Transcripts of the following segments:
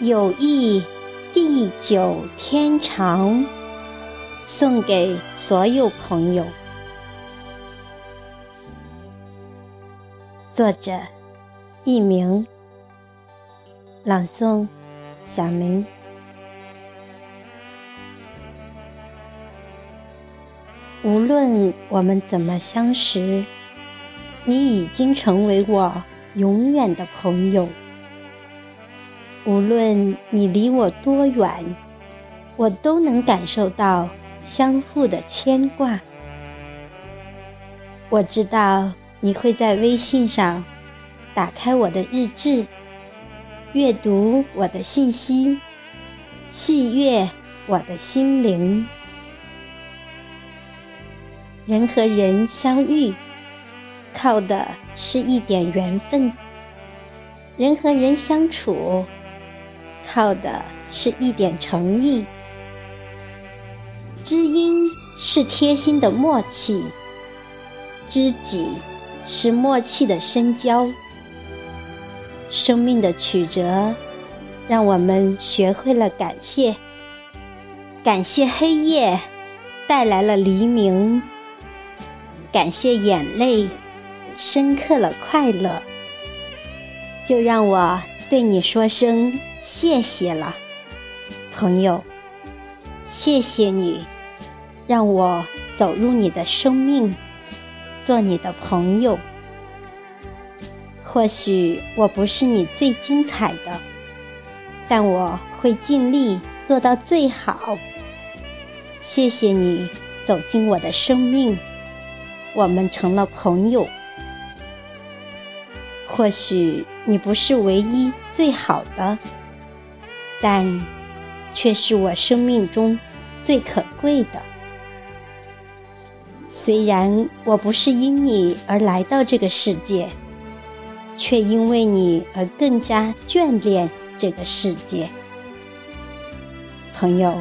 友谊地久天长，送给所有朋友。作者：佚名，朗诵：小明。无论我们怎么相识，你已经成为我永远的朋友。无论你离我多远，我都能感受到相互的牵挂。我知道你会在微信上打开我的日志，阅读我的信息，细阅我的心灵。人和人相遇，靠的是一点缘分；人和人相处，靠的是一点诚意，知音是贴心的默契，知己是默契的深交。生命的曲折，让我们学会了感谢。感谢黑夜带来了黎明，感谢眼泪深刻了快乐。就让我对你说声。谢谢了，朋友。谢谢你，让我走入你的生命，做你的朋友。或许我不是你最精彩的，但我会尽力做到最好。谢谢你走进我的生命，我们成了朋友。或许你不是唯一最好的。但，却是我生命中最可贵的。虽然我不是因你而来到这个世界，却因为你而更加眷恋这个世界。朋友，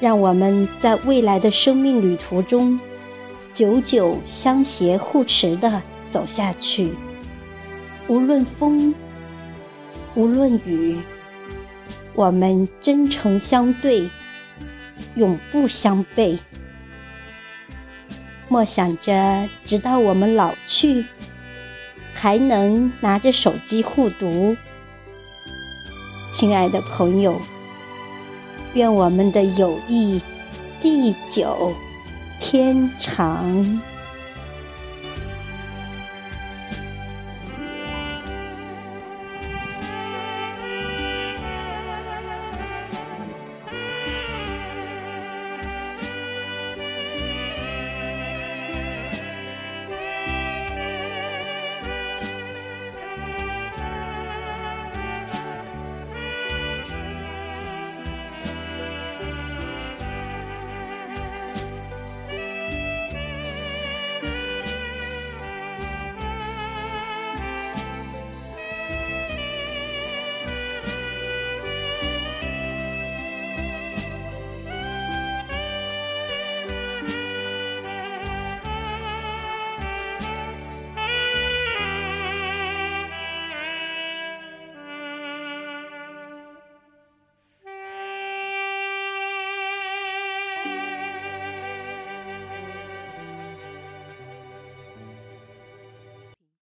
让我们在未来的生命旅途中，久久相携护持的走下去。无论风，无论雨。我们真诚相对，永不相背。莫想着直到我们老去，还能拿着手机互读。亲爱的朋友，愿我们的友谊地久天长。